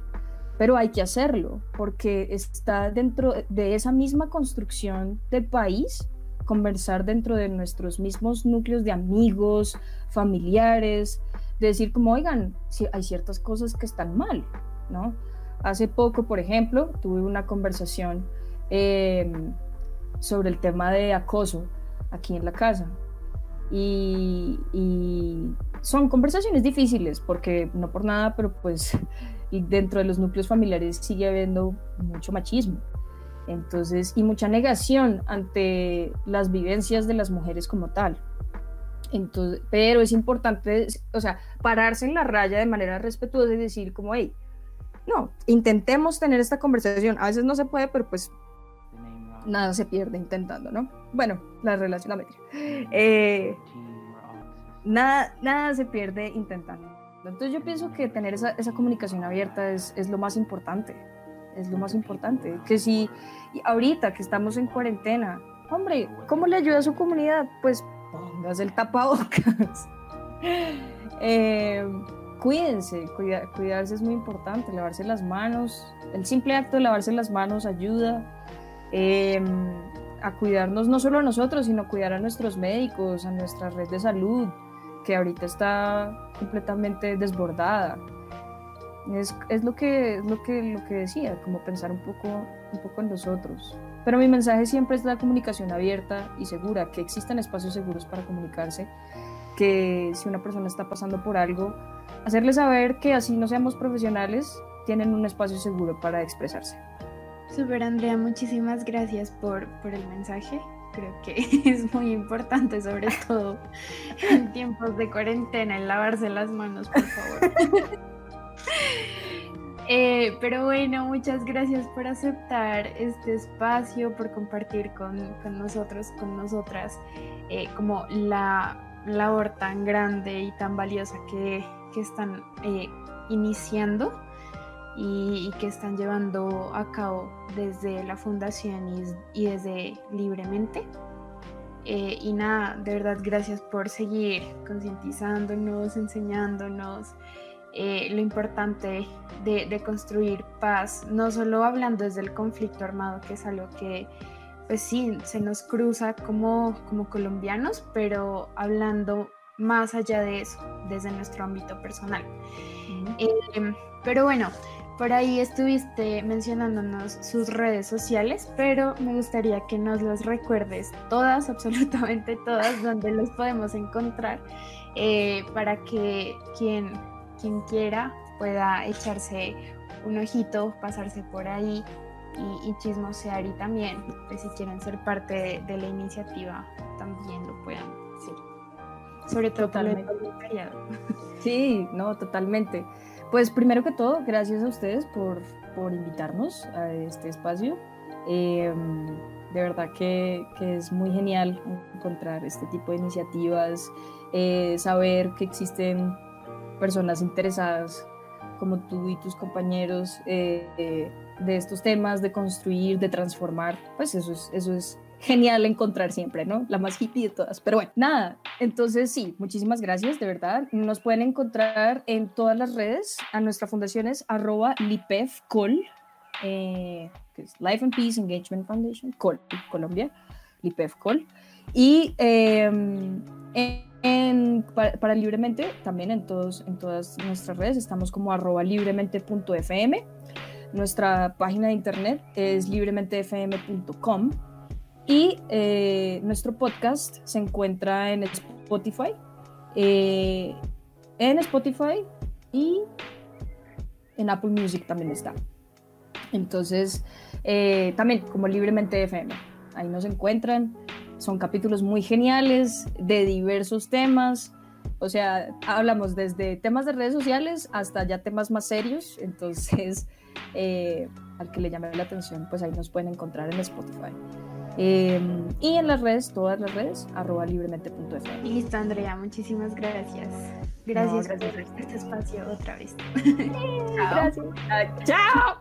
pero hay que hacerlo porque está dentro de esa misma construcción de país, conversar dentro de nuestros mismos núcleos de amigos, familiares, decir como, oigan, si hay ciertas cosas que están mal, ¿no? Hace poco, por ejemplo, tuve una conversación eh, sobre el tema de acoso aquí en la casa. Y, son conversaciones difíciles porque no por nada, pero pues <laughs> dentro de los núcleos familiares sigue habiendo mucho machismo. Entonces, y mucha negación ante las vivencias de las mujeres como tal. Entonces, pero es importante, o sea, pararse en la raya de manera respetuosa y decir como, hey, no, intentemos tener esta conversación. A veces no se puede, pero pues nada se pierde intentando, ¿no? Bueno, la relación la eh, nada, nada se pierde intentando. Entonces yo pienso que tener esa, esa comunicación abierta es, es, lo más importante, es lo más importante. Que si ahorita que estamos en cuarentena, hombre, ¿cómo le ayuda a su comunidad? Pues póngase el tapabocas. <laughs> eh, cuídense, cuidarse es muy importante, lavarse las manos, el simple acto de lavarse las manos ayuda. Em, a cuidarnos no solo a nosotros, sino cuidar a nuestros médicos, a nuestra red de salud, que ahorita está completamente desbordada. Es, es, lo, que, lo, que, lo que decía, como pensar un poco, un poco en nosotros. Pero mi mensaje siempre es la comunicación abierta y segura, que existan espacios seguros para comunicarse, que si una persona está pasando por algo, hacerle saber que así no seamos profesionales, tienen un espacio seguro para expresarse. Super Andrea, muchísimas gracias por, por el mensaje. Creo que <laughs> es muy importante, sobre <laughs> todo en tiempos de cuarentena, el lavarse las manos, por favor. <laughs> Eh, pero bueno, muchas gracias por aceptar este espacio, por compartir con, con nosotros, con nosotras, eh, como la labor tan grande y tan valiosa que, que están eh, iniciando y, que están llevando a cabo desde la fundación y, desde libremente. y nada, de verdad, gracias por seguir concientizándonos, enseñándonos, eh, lo importante de, construir paz, no solo hablando desde el conflicto armado, que es algo que, pues sí, se nos cruza como, como colombianos, pero hablando más allá de eso, desde nuestro ámbito personal. Em, pero bueno, por ahí estuviste mencionándonos sus redes sociales, pero me gustaría que nos las recuerdes todas, <laughs> absolutamente todas, donde los podemos encontrar, eh, para que quien quien quiera pueda echarse un ojito, pasarse por ahí y, chismosear y también, pues, si quieren ser parte de, la iniciativa, también lo puedan hacer. Sobre todo totalmente. voluntariado. <laughs> Sí, no, totalmente. Pues primero que todo, gracias a ustedes por, por invitarnos a este espacio. Em, de verdad que, que, es muy genial encontrar este tipo de iniciativas, eh, saber que existen personas interesadas como tú y tus compañeros eh, eh, de estos temas, de construir, de transformar, pues eso es, eso es genial encontrar siempre, ¿no? La más hippie de todas. Pero bueno, nada, entonces sí, muchísimas gracias, de verdad. Nos pueden encontrar en todas las redes, a nuestra fundación es arroba lipefcol, eh, que es Life and Peace Engagement Foundation, Col, Colombia, lipefcol. Y em, para, libremente, también en, todos, en todas nuestras redes, estamos como arroba libremente.fm. Nuestra página de internet es librementefm.com y eh, nuestro podcast se encuentra en Spotify. Eh, en Spotify y en Apple Music también está. Entonces, eh, también como libremente FM. Ahí nos encuentran. Son capítulos muy geniales de diversos temas. O sea, hablamos desde temas de redes sociales hasta ya temas más serios. Entonces, <laughs> al que le llame la atención, pues ahí nos pueden encontrar en Spotify. Em, y en las redes, todas las redes, arroba libremente.fm. Listo, Andrea, muchísimas gracias. Gracias, gracias por este espacio otra vez. <laughs> Gracias. Chao.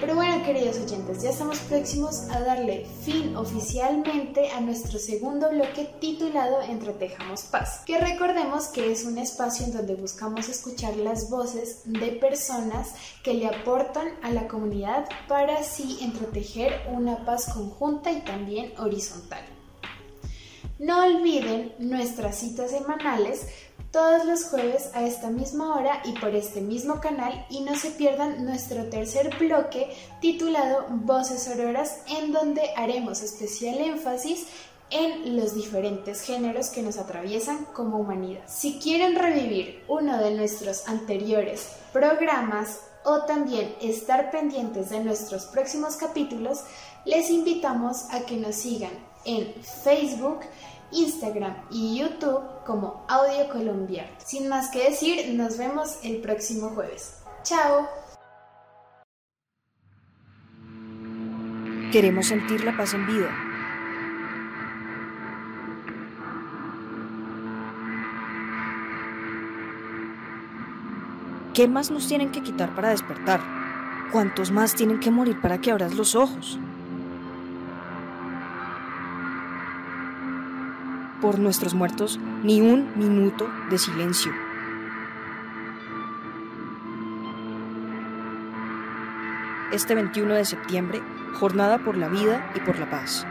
Pero bueno, queridos oyentes, ya estamos próximos a darle fin oficialmente a nuestro segundo bloque titulado Entretejamos Paz. Que recordemos que es un espacio en donde buscamos escuchar las voces de personas que le aportan a la comunidad para así entretejer una paz conjunta y también horizontal. No olviden nuestras citas semanales todos los jueves a esta misma hora y por este mismo canal y no se pierdan nuestro tercer bloque titulado Voces Auroras en donde haremos especial énfasis en los diferentes géneros que nos atraviesan como humanidad. Si quieren revivir uno de nuestros anteriores programas o también estar pendientes de nuestros próximos capítulos, les invitamos a que nos sigan en Facebook, Instagram y YouTube como Audio Colombia. Sin más que decir, nos vemos el próximo jueves. ¡Chao! Queremos sentir la paz en vida. ¿Qué más nos tienen que quitar para despertar? ¿Cuántos más tienen que morir para que abras los ojos? Por nuestros muertos ni un minuto de silencio. Este 21 de septiembre, jornada por la vida y por la paz.